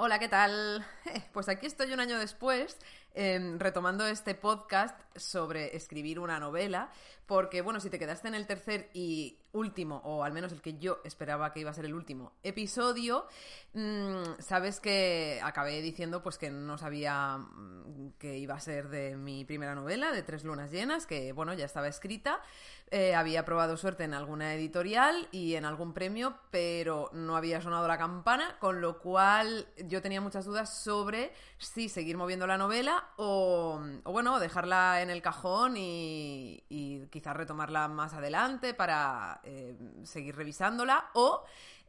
Hola, ¿qué tal? Pues aquí estoy un año después em, retomando este podcast sobre escribir una novela, porque bueno, si te quedaste en el tercer y último, o al menos el que yo esperaba que iba a ser el último episodio, mm, sabes que acabé diciendo pues que no sabía mm, que iba a ser de mi primera novela, de Tres Lunas Llenas, que bueno, ya estaba escrita, eh, había probado suerte en alguna editorial y en algún premio, pero no había sonado la campana, con lo cual yo tenía muchas dudas sobre si seguir moviendo la novela o, bueno, dejarla en el cajón y, y quizás retomarla más adelante para eh, seguir revisándola o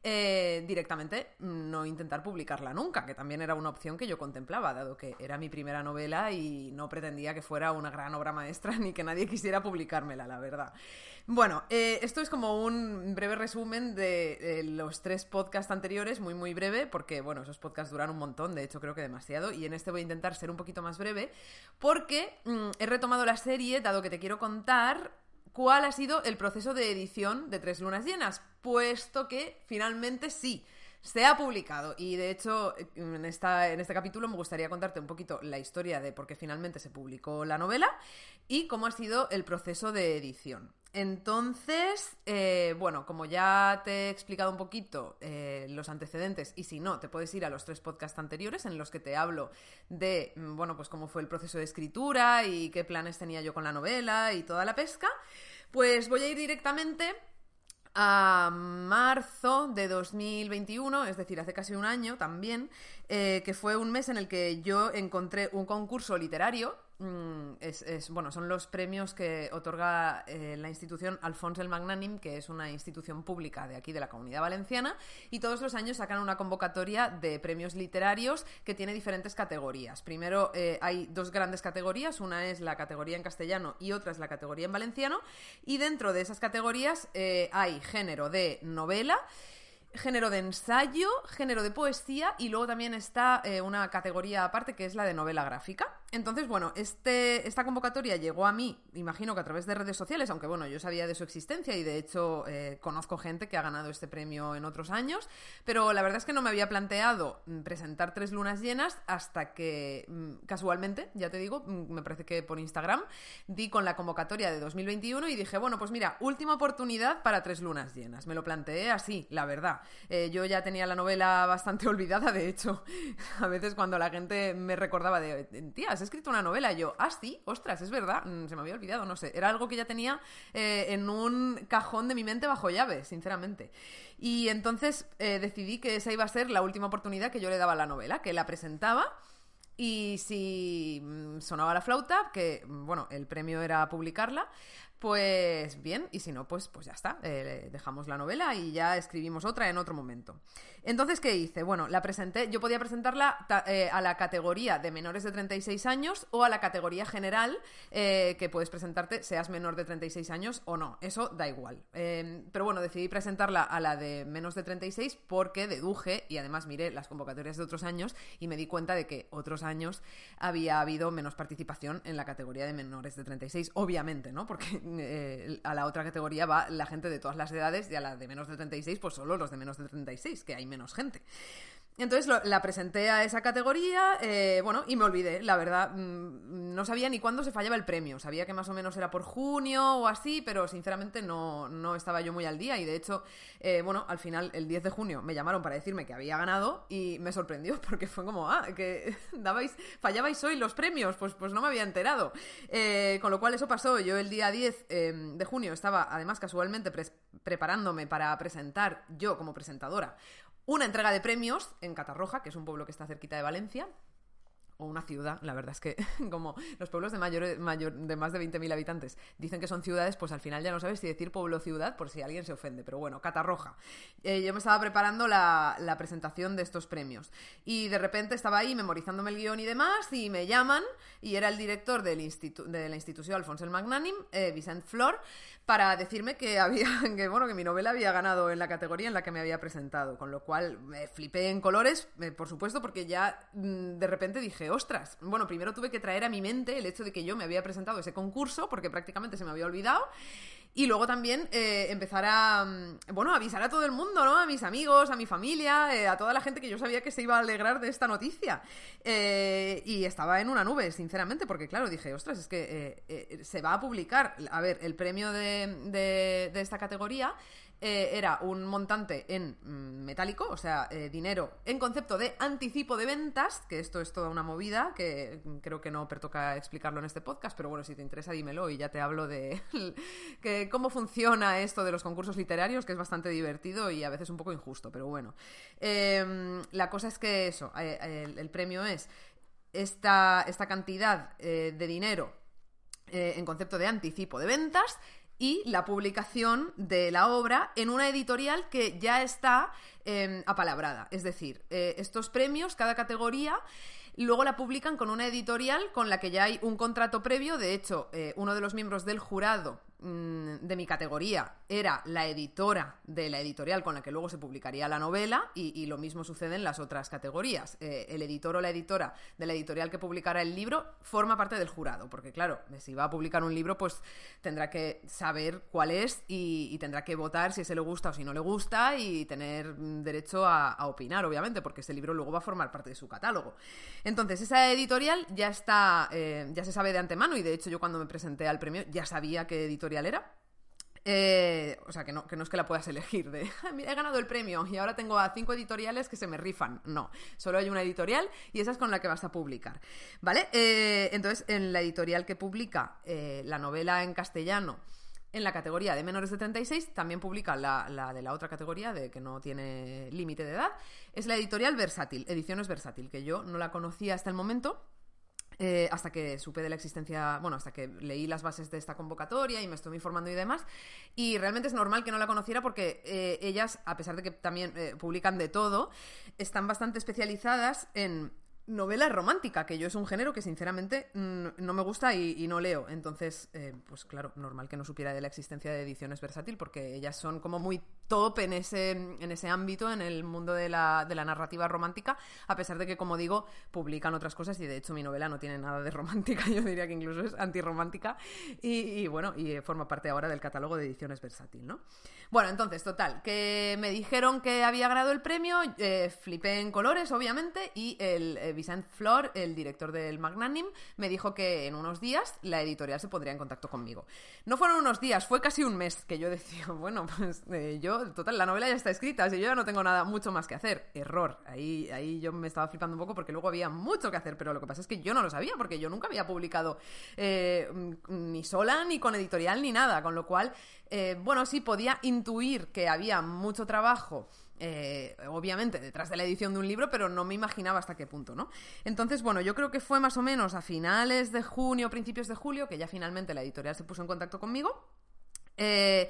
eh, directamente no intentar publicarla nunca, que también era una opción que yo contemplaba, dado que era mi primera novela y no pretendía que fuera una gran obra maestra ni que nadie quisiera publicármela, la verdad. Bueno, eh, esto es como un breve resumen de los tres podcasts anteriores, muy muy breve, porque bueno, esos podcasts duran un montón, de hecho creo que demasiado, y en este voy a intentar ser un poquito más breve, porque mm, he retomado la serie, dado que te quiero contar cuál ha sido el proceso de edición de Tres Lunas Llenas, puesto que finalmente sí. Se ha publicado y de hecho en, esta, en este capítulo me gustaría contarte un poquito la historia de por qué finalmente se publicó la novela y cómo ha sido el proceso de edición. Entonces, eh, bueno, como ya te he explicado un poquito eh, los antecedentes, y si no, te puedes ir a los tres podcasts anteriores en los que te hablo de, mm, bueno, pues cómo fue el proceso de escritura y qué planes tenía yo con la novela y toda la pesca, pues voy a ir directamente a marzo de 2021, es decir, hace casi un año también, eh, que fue un mes en el que yo encontré un concurso literario Mm, es, bueno, son los premios que otorga eh, la institución Alfonso el Magnanim, que es una institución pública de aquí de la Comunidad Valenciana, y todos los años sacan una convocatoria de premios literarios que tiene diferentes categorías. Primero eh, hay dos grandes categorías, una es la categoría en castellano y otra es la categoría en valenciano, y dentro de esas categorías hay género de novela, género de ensayo, género de poesía y luego también está eh, una categoría aparte que es la de novela gráfica. Entonces, bueno, este, esta convocatoria llegó a mí, imagino que a través de redes sociales, aunque bueno, yo sabía de su existencia y de hecho eh, conozco gente que ha ganado este premio en otros años, pero la verdad es que no me había planteado mm, presentar tres lunas llenas hasta que mm, casualmente, ya te digo, mm, me parece que por Instagram, di con la convocatoria de 2021 y dije, bueno, pues mira, última oportunidad para tres lunas llenas. Me lo planteé así, la verdad. Eh, yo ya tenía la novela bastante olvidada, de hecho, a veces cuando la gente me recordaba de, tía, has escrito una novela, yo, ah, sí, ostras, es verdad, mm, se me había olvidado, no sé, era algo que ya tenía eh, en un cajón de mi mente bajo llave, sinceramente. Y entonces eh, decidí que esa iba a ser la última oportunidad que yo le daba a la novela, que la presentaba. Y si mm, sonaba la flauta, que mm, bueno, el premio era publicarla, pues bien, y si no, pues, pues ya está, eh, dejamos la novela y ya escribimos otra en otro momento. Entonces, ¿qué hice? Bueno, la presenté, yo podía presentarla eh, a la categoría de menores de 36 años o a la categoría general, eh, que puedes presentarte seas menor de 36 años o no, eso da igual. pero bueno, decidí presentarla a la de menos de 36 porque deduje y además miré las convocatorias de otros años y me di cuenta de que otros años había habido menos participación en la categoría de menores de 36, obviamente, ¿no? Porque eh, a la otra categoría va la gente de todas las edades y a la de menos de 36, pues solo los de menos de 36, que hay menos gente. Entonces la presenté a esa categoría, eh, bueno, y me olvidé, la verdad. Mm, no sabía ni cuándo se fallaba el premio. Sabía que más o menos era por junio o así, pero sinceramente no, no estaba yo muy al día. Y de hecho, eh, bueno, al final, el 10 de junio, me llamaron para decirme que había ganado y me sorprendió porque fue como, ah, que dabais, fallabais hoy los premios. Pues, pues no me había enterado. Eh, con lo cual eso pasó. Yo el día 10 de junio estaba, además, casualmente preparándome para presentar yo como presentadora una entrega de premios en Catarroja, que es un pueblo que está cerquita de Valencia, o una ciudad, la verdad es que como los pueblos de, mayor, mayor, de más de 20.000 habitantes dicen que son ciudades, pues al final ya no sabes si decir pueblo o ciudad por si alguien se ofende, pero bueno, Catarroja. Eh, yo me estaba preparando la, la, presentación de estos premios y de repente estaba ahí memorizándome el guion y demás y me llaman y era el director del de la institución Alfonso el Magnanim, eh, Vicent Flor, para decirme que había que bueno que mi novela había ganado en la categoría en la que me había presentado, con lo cual me flipé en colores, eh, por supuesto, porque ya mm, de repente dije, ostras, bueno, primero tuve que traer a mi mente el hecho de que yo me había presentado ese concurso, porque prácticamente se me había olvidado, y luego también eh, empezar a, mm, bueno, avisar a todo el mundo, ¿no? A mis amigos, a mi familia, eh, a toda la gente que yo sabía que se iba a alegrar de esta noticia. Eh, y estaba en una nube, sinceramente, porque claro, dije, ostras, es que se va a publicar, a ver, el premio de, de esta categoría eh, era un montante en mm, metálico, o sea, eh, dinero en concepto de anticipo de ventas, que esto es toda una movida, que creo que no pertoca explicarlo en este podcast, pero bueno, si te interesa dímelo y ya te hablo de cómo funciona esto de los concursos literarios, que es bastante divertido y a veces un poco injusto, pero bueno. Em, la cosa es que eso, eh, el, premio es esta, esta cantidad de dinero en concepto de anticipo de ventas y la publicación de la obra en una editorial que ya está eh, apalabrada. Es decir, eh, estos premios, cada categoría Luego la publican con una editorial con la que ya hay un contrato previo. De hecho, eh, uno de los miembros del jurado de mi categoría era la editora de la editorial con la que luego se publicaría la novela y, lo mismo sucede en las otras categorías. Eh, el editor o la editora de la editorial que publicara el libro forma parte del jurado, porque claro, si va a publicar un libro, pues tendrá que saber cuál es y, tendrá que votar si ese le gusta o si no le gusta y tener mm, derecho a, opinar, obviamente, porque ese libro luego va a formar parte de su catálogo. Entonces, esa editorial ya está, eh, ya se sabe de antemano y de hecho yo cuando me presenté al premio ya sabía qué editorial era. Eh, o sea, que no, que no es que la puedas elegir de, he ganado el premio y ahora tengo a cinco editoriales que se me rifan. No, solo hay una editorial y esa es con la que vas a publicar. ¿Vale? Eh, entonces, en la editorial que publica la novela en castellano, en la categoría de menores de 36 también publica la, de la otra categoría, de que no tiene límite de edad. Es la editorial Versátil, Ediciones Versátil, que yo no la conocía hasta el momento. Eh, hasta que supe de la existencia, bueno, hasta que leí las bases de esta convocatoria y me estuve informando y demás. Y realmente es normal que no la conociera porque eh, ellas, a pesar de que también eh, publican de todo, están bastante especializadas en novela romántica, que yo es un género que sinceramente no me gusta y, no leo. Entonces, eh, pues claro, normal que no supiera de la existencia de ediciones versátil, porque ellas son como muy top en ese, en ese ámbito, en el mundo de la, de la narrativa romántica, a pesar de que, como digo, publican otras cosas y de hecho mi novela no tiene nada de romántica, yo diría que incluso es antirromántica y, bueno, y forma parte ahora del catálogo de ediciones versátil, ¿no? Bueno, entonces, total, que me dijeron que había ganado el premio, eh, flipé en colores, obviamente, y el eh, Vicent Flor, el director del Magnanim, me dijo que en unos días la editorial se pondría en contacto conmigo. No fueron unos días, fue casi un mes que yo decía, bueno, pues eh, yo, total, la novela ya está escrita, así yo ya no tengo nada mucho más que hacer. Error, ahí, ahí yo me estaba flipando un poco porque luego había mucho que hacer, pero lo que pasa es que yo no lo sabía porque yo nunca había publicado ni sola, ni con editorial, ni nada, con lo cual eh, bueno, sí podía intuir que había mucho trabajo. Eh, obviamente detrás de la edición de un libro, pero no me imaginaba hasta qué punto, ¿no? Entonces, bueno, yo creo que fue más o menos a finales de junio, principios de julio, que ya finalmente la editorial se puso en contacto conmigo. Eh,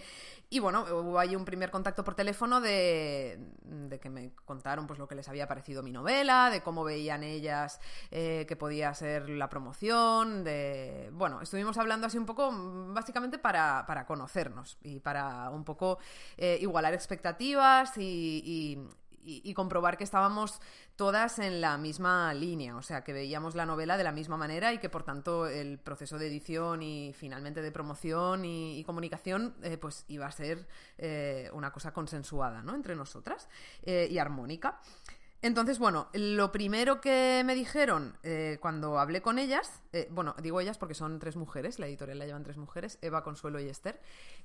y bueno, hubo ahí un primer contacto por teléfono de, que me contaron pues lo que les había parecido mi novela, de cómo veían ellas eh, que podía ser la promoción, de... Bueno, estuvimos hablando así un poco, básicamente para, para conocernos y para un poco eh, igualar expectativas y, comprobar que estábamos todas en la misma línea, o sea, que veíamos la novela de la misma manera y que por tanto el proceso de edición y finalmente de promoción y, comunicación eh, pues iba a ser eh, una cosa consensuada ¿no? entre nosotras eh, y armónica. Entonces, bueno, lo primero que me dijeron eh, cuando hablé con ellas, eh, bueno, digo ellas porque son tres mujeres, la editorial la llevan tres mujeres, Eva, Consuelo y Esther,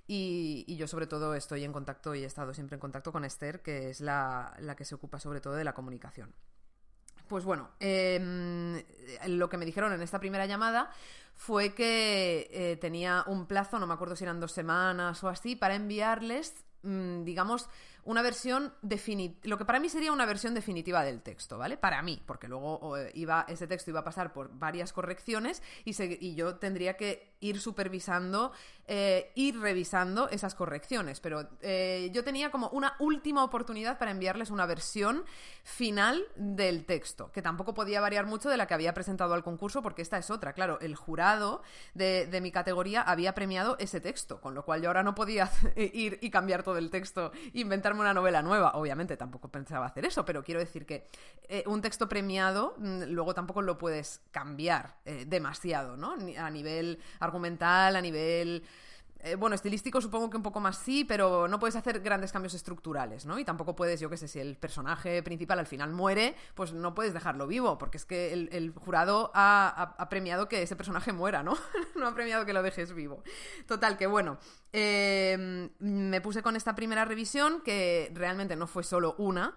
y, yo sobre todo estoy en contacto y he estado siempre en contacto con Esther, que es la, que se ocupa sobre todo de la comunicación. Pues bueno, em, lo que me dijeron en esta primera llamada fue que eh, tenía un plazo, no me acuerdo si eran dos semanas o así, para enviarles, mm, digamos, una versión definitiva, lo que para mí sería una versión definitiva del texto, ¿vale? Para mí, porque luego iba, ese texto iba a pasar por varias correcciones y, y yo tendría que ir supervisando, eh, ir revisando esas correcciones, pero eh, yo tenía como una última oportunidad para enviarles una versión final del texto, que tampoco podía variar mucho de la que había presentado al concurso, porque esta es otra, claro, el jurado de, de mi categoría había premiado ese texto, con lo cual yo ahora no podía ir y cambiar todo el texto, una novela nueva. Obviamente tampoco pensaba hacer eso, pero quiero decir que eh, un texto premiado mm, luego tampoco lo puedes cambiar eh, demasiado, ¿no? A nivel argumental, a nivel eh, bueno, estilístico supongo que un poco más sí, pero no puedes hacer grandes cambios estructurales, ¿no? Y tampoco puedes, yo qué sé, si el personaje principal al final muere, pues no puedes dejarlo vivo, porque es que el, jurado ha, premiado que ese personaje muera, ¿no? no ha premiado que lo dejes vivo. Total, que bueno, eh, me puse con esta primera revisión, que realmente no fue solo una.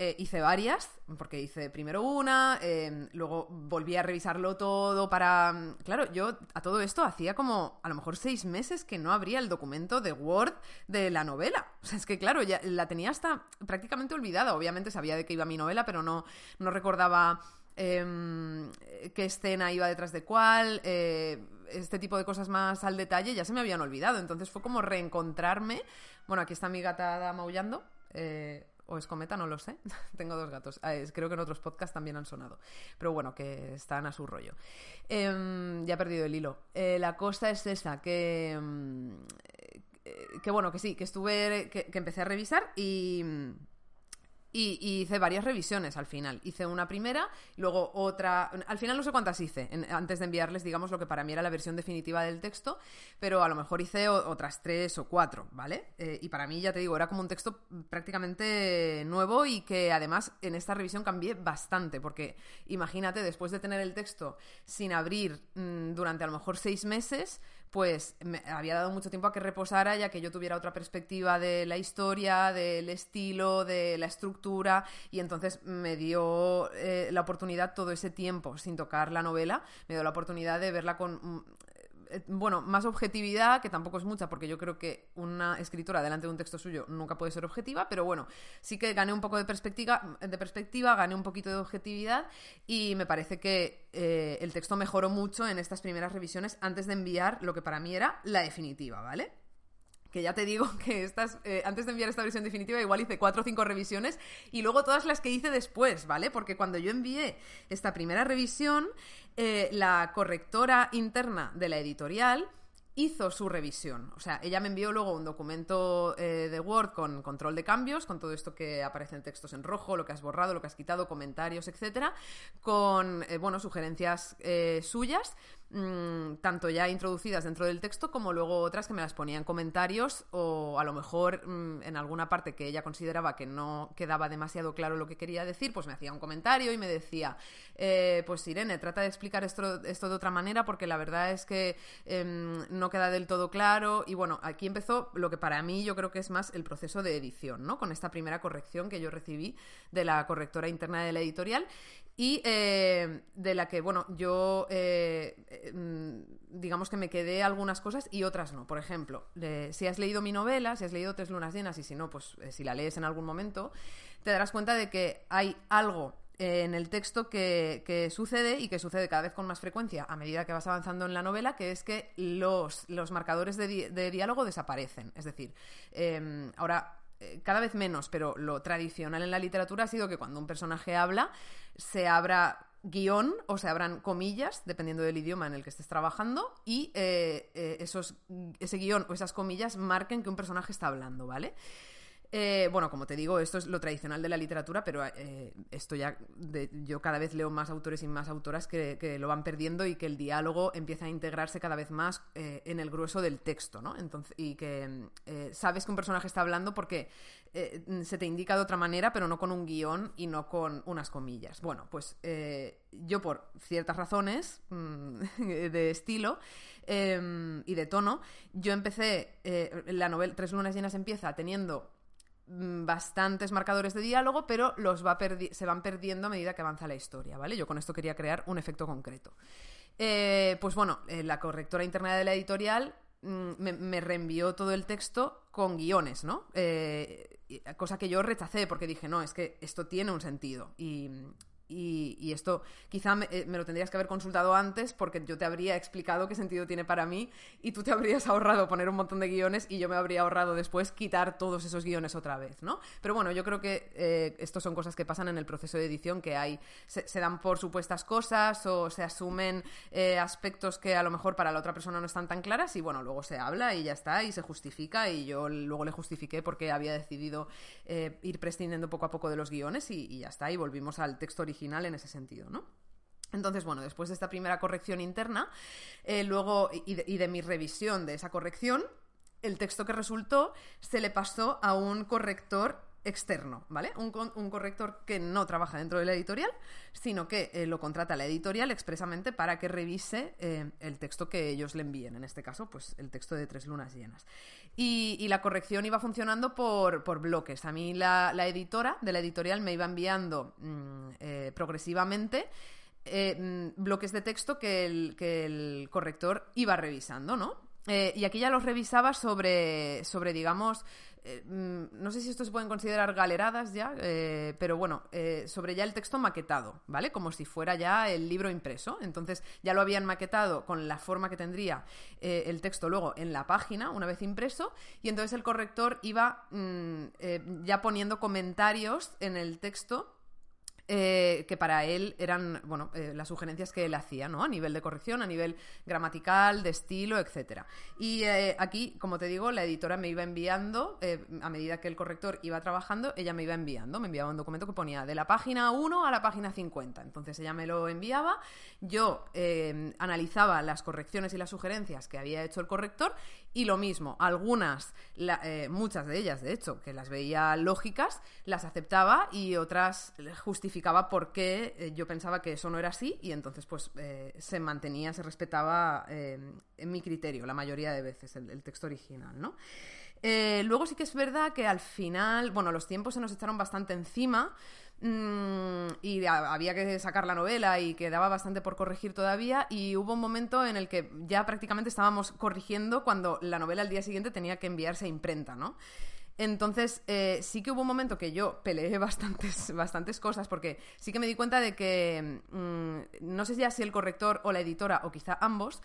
Eh, hice varias, porque hice primero una, em, luego volví a revisarlo todo para... Mm, claro, yo a todo esto hacía como a lo mejor seis meses que no abría el documento de Word de la novela. Es que claro, ya la tenía hasta prácticamente olvidada. Obviamente sabía de qué iba mi novela, pero no, no recordaba em, qué escena iba detrás de cuál. Eh, este tipo de cosas más al detalle ya se me habían olvidado. Entonces fue como reencontrarme. Bueno, aquí está mi gata maullando. Eh, o escometa, no lo sé. Tengo dos gatos. Ah, creo que en otros podcasts también han sonado. Pero bueno, que están a su rollo. Em, ya he perdido el hilo. Eh, la cosa es esa, que... Em, que bueno, que sí, que estuve... que empecé a revisar y y, hice varias revisiones al final. Hice una primera, luego otra. Al final no sé cuántas hice, antes de enviarles, digamos, lo que para mí era la versión definitiva del texto, pero a lo mejor hice otras tres o cuatro, ¿vale? Eh, y para mí, ya te digo, era como un texto prácticamente nuevo y que además en esta revisión cambié bastante, porque imagínate, después de tener el texto sin abrir mm, durante a lo mejor seis meses, pues me había dado mucho tiempo a que reposara ya que yo tuviera otra perspectiva de la historia, del estilo, de la estructura y entonces me dio eh, la oportunidad todo ese tiempo sin tocar la novela, me dio la oportunidad de verla con mm, eh, bueno, más objetividad, que tampoco es mucha, porque yo creo que una escritora delante de un texto suyo nunca puede ser objetiva, pero bueno, sí que gané un poco de perspectiva, de perspectiva gané un poquito de objetividad y me parece que eh, el texto mejoró mucho en estas primeras revisiones antes de enviar lo que para mí era la definitiva, ¿vale? Que ya te digo que estas, eh, antes de enviar esta versión definitiva igual hice cuatro o cinco revisiones y luego todas las que hice después, ¿vale? Porque cuando yo envié esta primera revisión, eh, la correctora interna de la editorial hizo su revisión. O sea, ella me envió luego un documento eh, de Word con control de cambios, con todo esto que aparecen textos en rojo, lo que has borrado, lo que has quitado, comentarios, etcétera, con, bueno, sugerencias suyas Mm, tanto ya introducidas dentro del texto como luego otras que me las ponían comentarios o a lo mejor mm, en alguna parte que ella consideraba que no quedaba demasiado claro lo que quería decir, pues me hacía un comentario y me decía, eh, pues Irene, trata de explicar esto, esto, de otra manera porque la verdad es que em, no queda del todo claro y bueno, aquí empezó lo que para mí yo creo que es más el proceso de edición, ¿no? Con esta primera corrección que yo recibí de la correctora interna de la editorial y eh, de la que, bueno, yo eh, digamos que me quedé algunas cosas y otras no. Por ejemplo, si has leído mi novela, si has leído Tres Lunas Llenas y si no, pues eh, si la lees en algún momento, te darás cuenta de que hay algo en el texto que, sucede y que sucede cada vez con más frecuencia a medida que vas avanzando en la novela, que es que los, los marcadores de, de diálogo desaparecen. Es decir, em, ahora eh, cada vez menos, pero lo tradicional en la literatura ha sido que cuando un personaje habla, se abra guion o se abran comillas, dependiendo del idioma en el que estés trabajando, y eh, eh, esos, ese guion o esas comillas marquen que un personaje está hablando, ¿vale? Eh, bueno, como te digo, esto es lo tradicional de la literatura, pero esto ya yo cada vez leo más autores y más autoras que, lo van perdiendo y que el diálogo empieza a integrarse cada vez más en el grueso del texto, ¿no? Entonces, y que sabes que un personaje está hablando porque se te indica de otra manera, pero no con un guion y no con unas comillas. Bueno, pues yo por ciertas razones mm, de estilo em, y de tono, yo empecé, la novela Tres lunas llenas empieza teniendo Mm, bastantes marcadores de diálogo, pero los va se van perdiendo a medida que avanza la historia, ¿vale? Yo con esto quería crear un efecto concreto. Eh, pues bueno, eh, la correctora interna de la editorial mm, me, reenvió todo el texto con guiones, ¿no? Eh, cosa que yo rechacé porque dije, no, es que esto tiene un sentido. Y, y, esto quizá eh, me, lo tendrías que haber consultado antes porque yo te habría explicado qué sentido tiene para mí y tú te habrías ahorrado poner un montón de guiones y yo me habría ahorrado después quitar todos esos guiones otra vez, ¿no? Pero bueno, yo creo que eh, estos son cosas que pasan en el proceso de edición, que hay, se, dan por supuestas cosas o se asumen eh, aspectos que a lo mejor para la otra persona no están tan claras y bueno, luego se habla y ya está y se justifica y yo luego le justifiqué porque había decidido ir prescindiendo poco a poco de los guiones y, y ya está y volvimos al texto original en ese sentido, ¿no? Entonces, bueno, después de esta primera corrección interna, eh, luego, y de, mi revisión de esa corrección, el texto que resultó se le pasó a un corrector externo, ¿vale? Un, corrector que no trabaja dentro de la editorial, sino que eh, lo contrata la editorial expresamente para que revise eh, el texto que ellos le envíen, en este caso, pues el texto de Tres Lunas Llenas. Y, la corrección iba funcionando por, bloques. A mí la, editora de la editorial me iba enviando mm, eh, progresivamente mm, bloques de texto que el, corrector iba revisando, ¿no? y aquí ya los revisaba sobre, sobre digamos, eh, mm, no sé si esto se pueden considerar galeradas ya, eh, pero bueno, eh, sobre ya el texto maquetado, ¿vale? Como si fuera ya el libro impreso. Entonces ya lo habían maquetado con la forma que tendría el texto luego en la página, una vez impreso, y entonces el corrector iba mm, ya poniendo comentarios en el texto eh, que para él eran, bueno, eh, las sugerencias que él hacía, ¿no? A nivel de corrección, a nivel gramatical, de estilo, etcétera. Y eh, aquí, como te digo, la editora me iba enviando, a medida que el corrector iba trabajando, ella me iba enviando, me enviaba un documento que ponía de la página 1 a la página 50. Entonces ella me lo enviaba, yo analizaba las correcciones y las sugerencias que había hecho el corrector y lo mismo, algunas, muchas de ellas, de hecho, que las veía lógicas, las aceptaba y otras justificaba por qué eh, yo pensaba que eso no era así y entonces pues eh, se mantenía, se respetaba eh, mi criterio la mayoría de veces el, texto original, ¿no? luego sí que es verdad que al final, bueno, los tiempos se nos echaron bastante encima y había que sacar la novela y quedaba bastante por corregir todavía y hubo un momento en el que ya prácticamente estábamos corrigiendo cuando la novela al día siguiente tenía que enviarse a imprenta, ¿no? Entonces, eh, sí que hubo un momento que yo peleé bastantes, bastantes cosas, porque sí que me di cuenta de que mm, no sé ya si el corrector o la editora, o quizá ambos,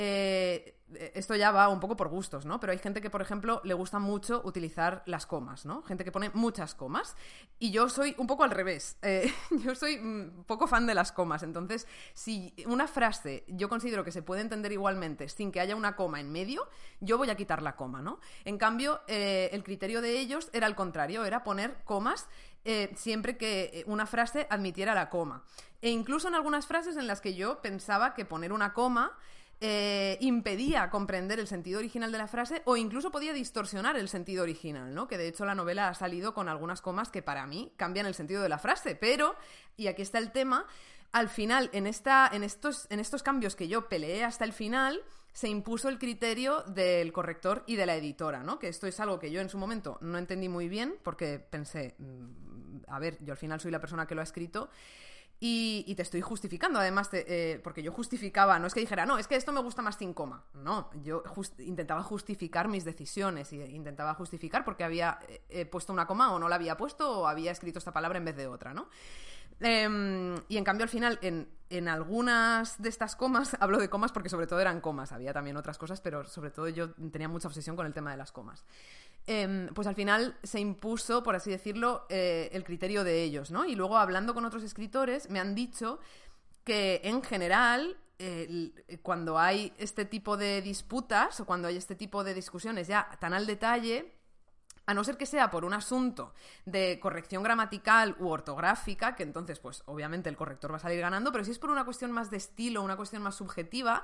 eh, esto ya va un poco por gustos, ¿no? Pero hay gente que, por ejemplo, le gusta mucho utilizar las comas, ¿no? Gente que pone muchas comas. Y yo soy un poco al revés. Eh, yo soy un poco fan de las comas. Entonces, si una frase yo considero que se puede entender igualmente sin que haya una coma en medio, yo voy a quitar la coma, ¿no? En cambio, eh, el criterio de ellos era el contrario, era poner comas siempre que una frase admitiera la coma. E incluso en algunas frases en las que yo pensaba que poner una coma eh, impedía comprender el sentido original de la frase o incluso podía distorsionar el sentido original, ¿no? Que de hecho la novela ha salido con algunas comas que para mí cambian el sentido de la frase, pero, y aquí está el tema, al final, en, esta, en, estos, en estos cambios que yo peleé hasta el final, se impuso el criterio del corrector y de la editora, ¿no? Que esto es algo que yo en su momento no entendí muy bien porque pensé, mm, a ver, yo al final soy la persona que lo ha escrito y, te estoy justificando, además, eh, porque yo justificaba, no es que dijera, no, es que esto me gusta más sin coma. No, yo intentaba justificar mis decisiones y intentaba justificar porque había eh, puesto una coma o no la había puesto o había escrito esta palabra en vez de otra, ¿no? Em, y en cambio, al final, en, en, algunas de estas comas, hablo de comas porque sobre todo eran comas, había también otras cosas, pero sobre todo yo tenía mucha obsesión con el tema de las comas. Em, pues al final se impuso, por así decirlo, eh, el criterio de ellos, ¿no? Y luego hablando con otros escritores, me han dicho que en general cuando hay este tipo de disputas o cuando hay este tipo de discusiones ya tan al detalle, a no ser que sea por un asunto de corrección gramatical u ortográfica, que entonces, pues obviamente el corrector va a salir ganando, pero si es por una cuestión más de estilo, una cuestión más subjetiva,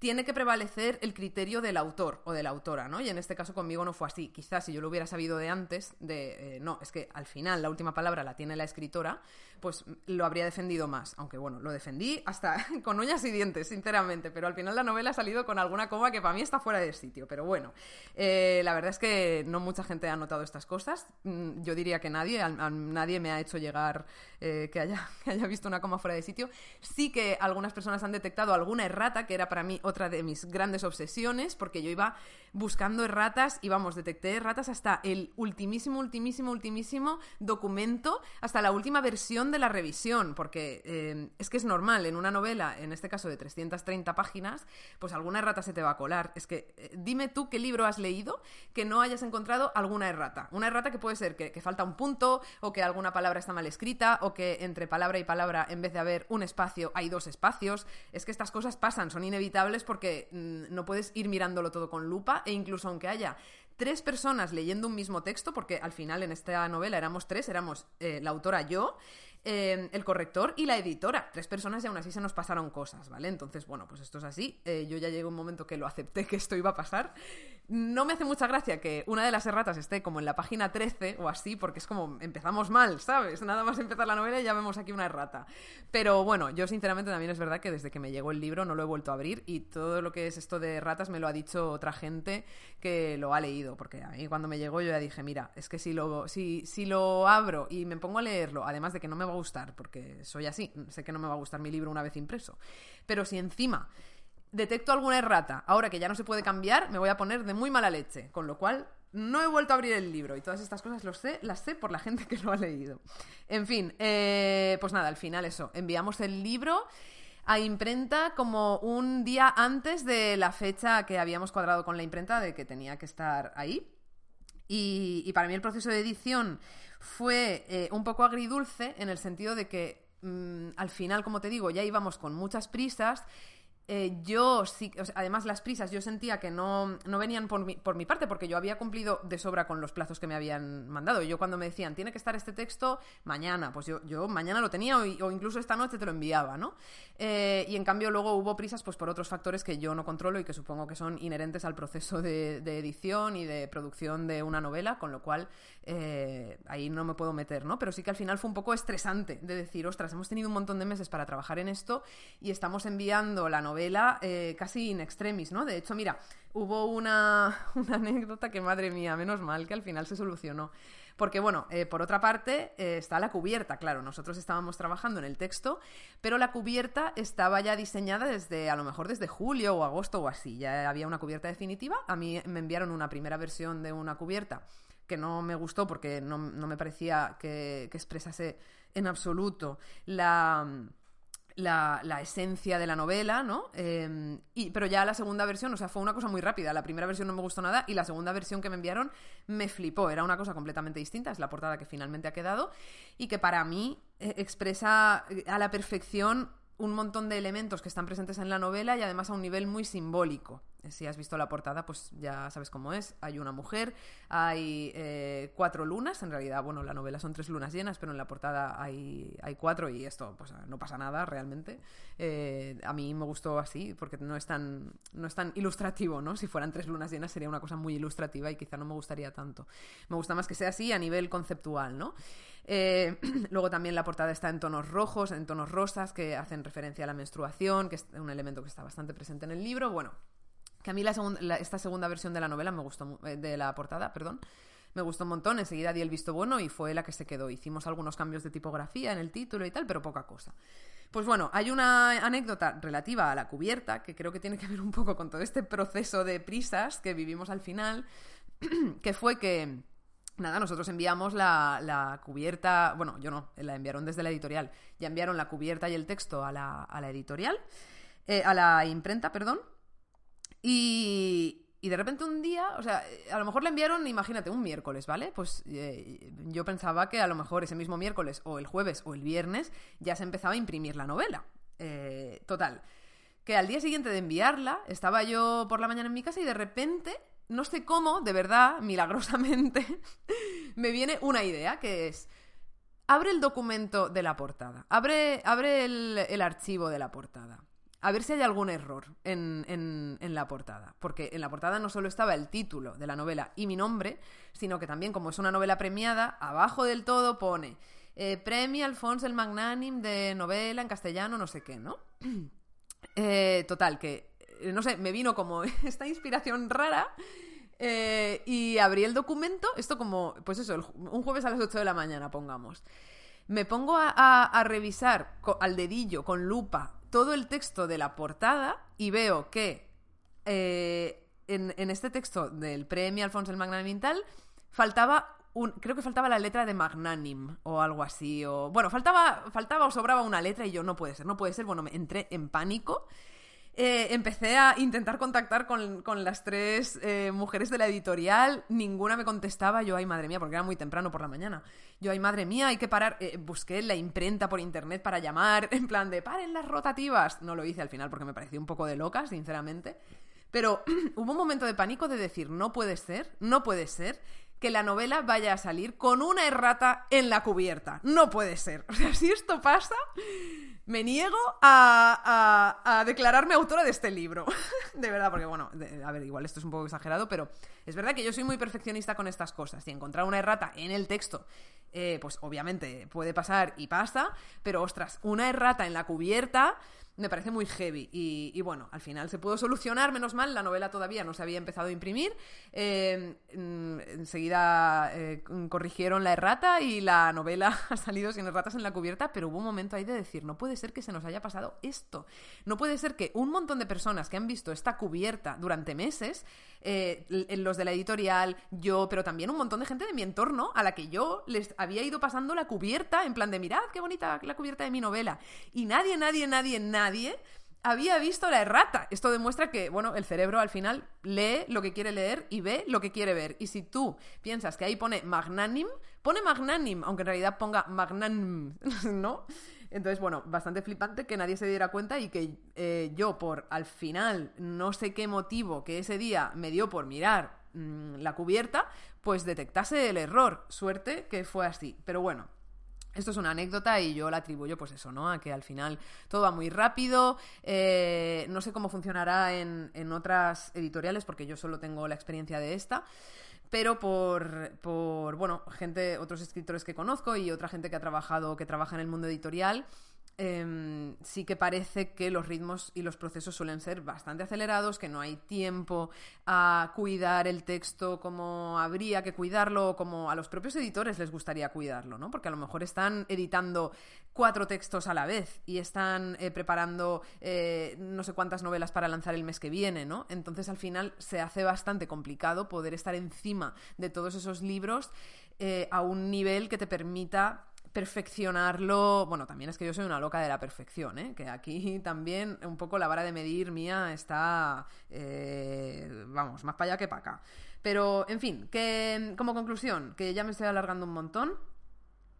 tiene que prevalecer el criterio del autor o de la autora, ¿no? Y en este caso conmigo no fue así. Quizás si yo lo hubiera sabido de antes, de eh, no, es que al final la última palabra la tiene la escritora, pues lo habría defendido más. Aunque bueno, lo defendí hasta con uñas y dientes, sinceramente, pero al final la novela ha salido con alguna coma que para mí está fuera de sitio. Pero bueno, eh, la verdad es que no mucha gente ha notado estas cosas. Mm, yo diría que nadie, nadie me ha hecho llegar eh, que haya visto una coma fuera de sitio. Sí que algunas personas han detectado alguna errata, que era para mí otra de mis grandes obsesiones, porque yo iba buscando erratas y vamos, detecté erratas hasta el ultimísimo, ultimísimo, ultimísimo documento, hasta la última versión de la revisión, porque eh, es que es normal, en una novela, en este caso de 330 páginas, pues alguna errata se te va a colar. Es que eh, dime tú qué libro has leído que no hayas encontrado alguna errata. Una errata que puede ser que, falta un punto, o que alguna palabra está mal escrita, o que entre palabra y palabra, en vez de haber un espacio, hay dos espacios. Es que estas cosas pasan, son inevitables porque mm, no puedes ir mirándolo todo con lupa, e incluso aunque haya tres personas leyendo un mismo texto, porque al final en esta novela éramos tres, éramos eh, la autora yo, eh, el corrector y la editora. Tres personas y aún así se nos pasaron cosas, ¿vale? Entonces, bueno, pues esto es así. Eh, yo ya llegué un momento que lo acepté que esto iba a pasar. No me hace mucha gracia que una de las erratas esté como en la página 13 o así, porque es como empezamos mal, ¿sabes? Nada más empezar la novela y ya vemos aquí una errata. Pero bueno, yo sinceramente también es verdad que desde que me llegó el libro no lo he vuelto a abrir y todo lo que es esto de erratas me lo ha dicho otra gente que lo ha leído, porque a mí cuando me llegó yo ya dije, mira, es que si lo, si, si lo abro y me pongo a leerlo, además de que no me va a gustar, porque soy así, sé que no me va a gustar mi libro una vez impreso, pero si encima detecto alguna errata, ahora que ya no se puede cambiar, me voy a poner de muy mala leche, con lo cual no he vuelto a abrir el libro y todas estas cosas sé, las sé por la gente que lo ha leído. En fin, eh, pues nada, al final eso, enviamos el libro a imprenta como un día antes de la fecha que habíamos cuadrado con la imprenta de que tenía que estar ahí. Y, para mí el proceso de edición fue eh, un poco agridulce en el sentido de que mm, al final, como te digo, ya íbamos con muchas prisas eh, yo sí, además las prisas yo sentía que no, no venían por mi, por mi, parte porque yo había cumplido de sobra con los plazos que me habían mandado. Yo cuando me decían, tiene que estar este texto mañana, pues yo, yo mañana lo tenía o, incluso esta noche te lo enviaba, ¿no? Eh, y en cambio luego hubo prisas pues por otros factores que yo no controlo y que supongo que son inherentes al proceso de, edición y de producción de una novela, con lo cual eh, ahí no me puedo meter, ¿no? Pero sí que al final fue un poco estresante de decir, ostras, hemos tenido un montón de meses para trabajar en esto y estamos enviando la novela eh, casi in extremis, ¿no? De hecho, mira, hubo una, anécdota que, madre mía, menos mal que al final se solucionó. Porque, bueno, eh, por otra parte, eh, está la cubierta, claro, nosotros estábamos trabajando en el texto, pero la cubierta estaba ya diseñada desde, a lo mejor desde julio o agosto o así, ya había una cubierta definitiva, a mí me enviaron una primera versión de una cubierta que no me gustó porque no, me parecía que expresase en absoluto la la, esencia de la novela, ¿no? Em, y, pero ya la segunda versión, o sea, fue una cosa muy rápida. La primera versión no me gustó nada y la segunda versión que me enviaron me flipó. Era una cosa completamente distinta, es la portada que finalmente ha quedado y que para mí eh, expresa eh, a la perfección un montón de elementos que están presentes en la novela y además a un nivel muy simbólico. Si has visto la portada, pues ya sabes cómo es. Hay una mujer, hay eh, cuatro lunas. En realidad, bueno, la novela son tres lunas llenas, pero en la portada hay, hay cuatro y esto, pues no pasa nada realmente. Eh, a mí me gustó así porque no es, tan, no es tan ilustrativo, ¿no? Si fueran tres lunas llenas sería una cosa muy ilustrativa y quizá no me gustaría tanto. Me gusta más que sea así a nivel conceptual, ¿no? Eh, luego también la portada está en tonos rojos, en tonos rosas, que hacen referencia a la menstruación, que es un elemento que está bastante presente en el libro. Bueno, que a mí la esta segunda versión de la novela me gustó, eh, de la portada, perdón, me gustó un montón. Enseguida di el visto bueno y fue la que se quedó. Hicimos algunos cambios de tipografía en el título y tal, pero poca cosa. Pues bueno, hay una anécdota relativa a la cubierta que creo que tiene que ver un poco con todo este proceso de prisas que vivimos al final, que fue que Nada, nosotros enviamos la, cubierta, bueno, yo no, la enviaron desde la editorial, ya enviaron la cubierta y el texto a la, editorial, eh, a la imprenta, perdón, y, de repente un día, o sea, a lo mejor la enviaron, imagínate, un miércoles, ¿vale? Pues eh, yo pensaba que a lo mejor ese mismo miércoles o el jueves o el viernes ya se empezaba a imprimir la novela. Eh, total, que al día siguiente de enviarla, estaba yo por la mañana en mi casa y de repente no sé cómo, de verdad, milagrosamente, me viene una idea que es, abre el documento de la portada, abre, abre el, archivo de la portada. A ver si hay algún error en, en, la portada. Porque en la portada no solo estaba el título de la novela y mi nombre, sino que también, como es una novela premiada, abajo del todo pone eh, Premio Alfonso el Magnánim de novela en castellano, no sé qué, ¿no? Eh, total, que eh, no sé, me vino como esta inspiración rara y abrí el documento, esto como, pues eso, un jueves a las 8 de la mañana, pongamos. Me pongo a, revisar al dedillo, con lupa, todo el texto de la portada y veo que eh, en, este texto del premio Alfonso el Magnanimental faltaba un, creo que faltaba la letra de Magnanim o algo así. O, bueno, faltaba, faltaba o sobraba una letra y yo no puede ser, no puede ser. Bueno, me entré en pánico. Eh, empecé a intentar contactar con, las tres eh, mujeres de la editorial, ninguna me contestaba, yo, ay madre mía, porque era muy temprano por la mañana, yo, ay madre mía, hay que parar, eh, busqué la imprenta por internet para llamar, en plan de, paren las rotativas, no lo hice al final porque me pareció un poco de loca, sinceramente, pero hubo un momento de pánico de decir, no puede ser, no puede ser que la novela vaya a salir con una errata en la cubierta. No puede ser. O sea, si esto pasa, me niego a, declararme autora de este libro. de verdad, porque bueno, a ver, igual esto es un poco exagerado, pero es verdad que yo soy muy perfeccionista con estas cosas. Y encontrar una errata en el texto, eh, pues obviamente puede pasar y pasa, pero ostras, una errata en la cubierta me parece muy heavy. Y, bueno, al final se pudo solucionar, menos mal, la novela todavía no se había empezado a imprimir. Eh, mm, enseguida eh, corrigieron la errata y la novela ha salido sin erratas en la cubierta, pero hubo un momento ahí de decir, no puede ser que se nos haya pasado esto. No puede ser que un montón de personas que han visto esta cubierta durante meses, eh, los de la editorial, yo, pero también un montón de gente de mi entorno a la que yo les había ido pasando la cubierta en plan de, mirad qué bonita la cubierta de mi novela. Y nadie, nadie, nadie, nadie había visto la errata. Esto demuestra que, bueno, el cerebro al final lee lo que quiere leer y ve lo que quiere ver. Y si tú piensas que ahí pone magnanim, pone magnanim, aunque en realidad ponga magnanim, ¿no? Entonces, bueno, bastante flipante que nadie se diera cuenta y que eh, yo, por al final, no sé qué motivo que ese día me dio por mirar mm, la cubierta, pues detectase el error. Suerte que fue así. Pero bueno, esto es una anécdota y yo la atribuyo, pues eso, ¿no? A que al final todo va muy rápido. Eh, no sé cómo funcionará en, en, otras editoriales, porque yo solo tengo la experiencia de esta. Pero por, por, bueno, gente, otros escritores que conozco y otra gente que ha trabajado, que trabaja en el mundo editorial, Em, sí que parece que los ritmos y los procesos suelen ser bastante acelerados, que no hay tiempo a cuidar el texto como habría que cuidarlo, como a los propios editores les gustaría cuidarlo, ¿no? Porque a lo mejor están editando cuatro textos a la vez y están eh, preparando eh, no sé cuántas novelas para lanzar el mes que viene, ¿no? Entonces al final se hace bastante complicado poder estar encima de todos esos libros eh, a un nivel que te permita perfeccionarlo. Bueno, también es que yo soy una loca de la perfección, ¿eh? que aquí también un poco la vara de medir mía está, eh, vamos, más para allá que para acá. Pero, en fin, que como conclusión, que ya me estoy alargando un montón.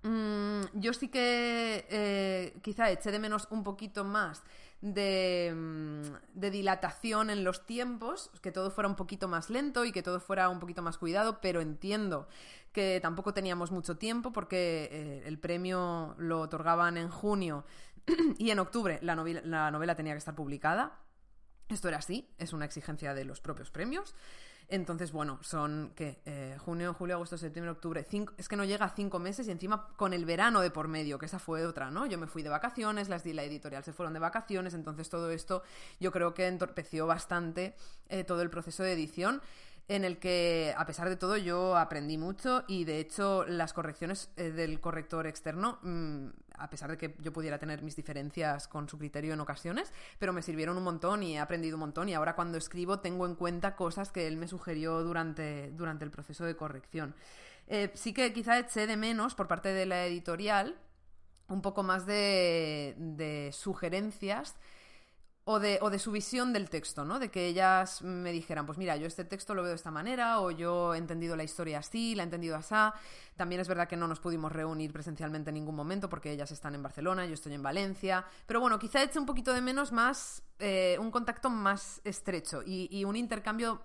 Mm, yo sí que eh, quizá eché de menos un poquito más de, mm, de, dilatación en los tiempos, que todo fuera un poquito más lento y que todo fuera un poquito más cuidado, pero entiendo que tampoco teníamos mucho tiempo porque eh, el premio lo otorgaban en junio y en octubre la novela, la novela tenía que estar publicada. Esto era así, es una exigencia de los propios premios. Entonces, bueno, son que eh, junio, julio, agosto, septiembre, octubre, cinco, es que no llega a cinco meses y encima con el verano de por medio, que esa fue otra, ¿no? Yo me fui de vacaciones, las di la editorial se fueron de vacaciones, entonces todo esto yo creo que entorpeció bastante eh, todo el proceso de edición en el que, a pesar de todo, yo aprendí mucho y, de hecho, las correcciones eh, del corrector externo, mm, a pesar de que yo pudiera tener mis diferencias con su criterio en ocasiones, pero me sirvieron un montón y he aprendido un montón y ahora cuando escribo tengo en cuenta cosas que él me sugirió durante, durante el proceso de corrección. Eh, sí que quizá eché de menos por parte de la editorial un poco más de, de sugerencias o de, su visión del texto, ¿no? De que ellas me dijeran, pues mira, yo este texto lo veo de esta manera, o yo he entendido la historia así, la he entendido así. También es verdad que no nos pudimos reunir presencialmente en ningún momento porque ellas están en Barcelona, yo estoy en Valencia. Pero bueno, quizá eche un poquito de menos más, eh, un contacto más estrecho y, un intercambio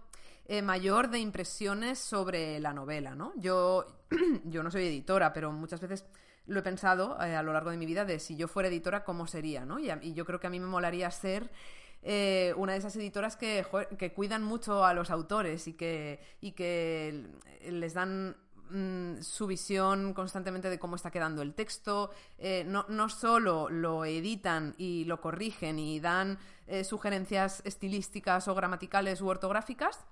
eh, mayor de impresiones sobre la novela, ¿no? Yo, yo no soy editora, pero muchas veces lo he pensado eh, a lo largo de mi vida de si yo fuera editora, ¿cómo sería? ¿no? Y, yo creo que a mí me molaría ser eh, una de esas editoras que, que, cuidan mucho a los autores y que, y que les dan mm, su visión constantemente de cómo está quedando el texto. Eh, no, no, solo lo editan y lo corrigen y dan sugerencias estilísticas o gramaticales u ortográficas,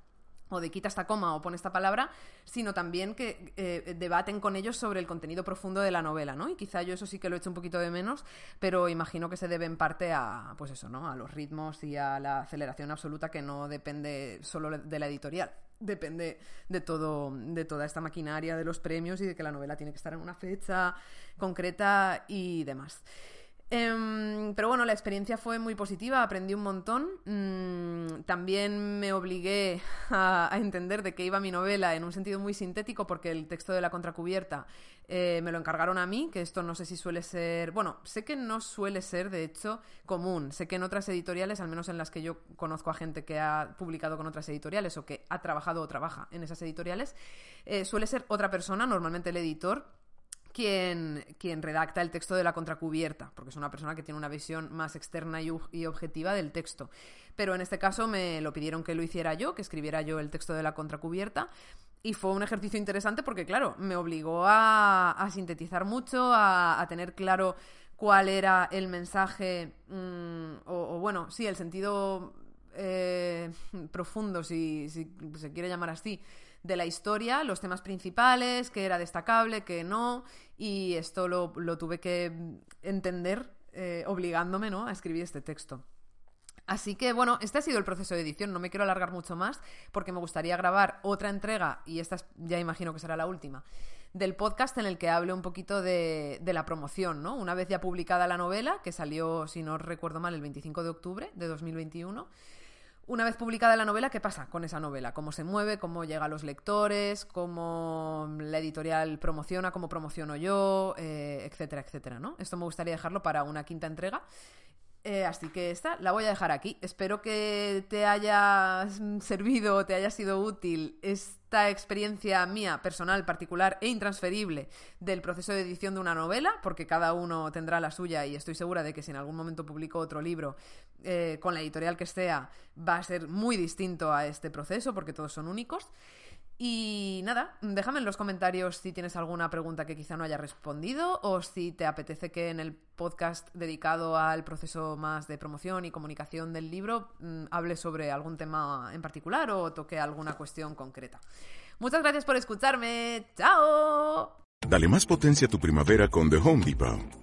o de quita esta coma o pone esta palabra, sino también que eh, debaten con ellos sobre el contenido profundo de la novela, ¿no? Y quizá yo eso sí que lo he hecho un poquito de menos, pero imagino que se debe en parte a, pues eso, ¿no? A los ritmos y a la aceleración absoluta que no depende solo de la editorial, depende de todo, de toda esta maquinaria de los premios y de que la novela tiene que estar en una fecha concreta y demás. Em, pero bueno, la experiencia fue muy positiva, aprendí un montón. Mm, también me obligué a, entender de qué iba mi novela en un sentido muy sintético, porque el texto de la contracubierta eh, me lo encargaron a mí, que esto no sé si suele ser. Bueno, sé que no suele ser, de hecho, común. Sé que en otras editoriales, al menos en las que yo conozco a gente que ha publicado con otras editoriales o que ha trabajado o trabaja en esas editoriales, eh, suele ser otra persona, normalmente el editor quien, quien redacta el texto de la contracubierta, porque es una persona que tiene una visión más externa y, objetiva del texto. Pero en este caso me lo pidieron que lo hiciera yo, que escribiera yo el texto de la contracubierta. Y fue un ejercicio interesante porque, claro, me obligó a, sintetizar mucho, a, tener claro cuál era el mensaje, mm, o, bueno, sí, el sentido eh, profundo, si se quiere llamar así, de la historia, los temas principales, qué era destacable, qué no, y esto lo, tuve que entender eh, obligándome ¿no? a escribir este texto. Así que bueno, este ha sido el proceso de edición, no me quiero alargar mucho más porque me gustaría grabar otra entrega, y esta ya imagino que será la última, del podcast en el que hable un poquito de, de, la promoción, ¿no? Una vez ya publicada la novela, que salió, si no recuerdo mal, el 25 de octubre de 2021, una vez publicada la novela, ¿qué pasa con esa novela? ¿Cómo se mueve? ¿Cómo llega a los lectores? ¿Cómo la editorial promociona? ¿Cómo promociono yo? Eh, etcétera, etcétera, ¿no? Esto me gustaría dejarlo para una quinta entrega. Eh, así que esta la voy a dejar aquí. Espero que te haya servido, te haya sido útil esta experiencia mía, personal, particular e intransferible del proceso de edición de una novela, porque cada uno tendrá la suya y estoy segura de que si en algún momento publico otro libro eh, con la editorial que sea, va a ser muy distinto a este proceso, porque todos son únicos. Y nada, déjame en los comentarios si tienes alguna pregunta que quizá no haya respondido o si te apetece que en el podcast dedicado al proceso más de promoción y comunicación del libro mm, hable sobre algún tema en particular o toque alguna cuestión concreta. Muchas gracias por escucharme. ¡Chao! Dale más potencia a tu primavera con The Home Depot.